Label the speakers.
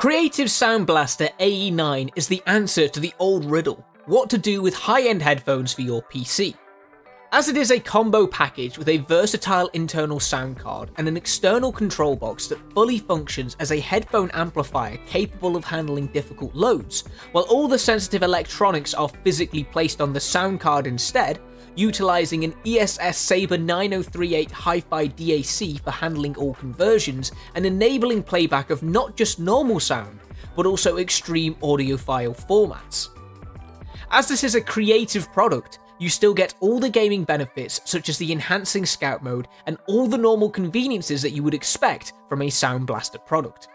Speaker 1: Creative Sound Blaster AE9 is the answer to the old riddle what to do with high end headphones for your PC. As it is a combo package with a versatile internal sound card and an external control box that fully functions as a headphone amplifier capable of handling difficult loads, while all the sensitive electronics are physically placed on the sound card instead, utilizing an ESS Sabre 9038 Hi-Fi DAC for handling all conversions and enabling playback of not just normal sound, but also extreme audiophile formats. As this is a creative product, you still get all the gaming benefits such as the enhancing scout mode and all the normal conveniences that you would expect from a Sound Blaster product.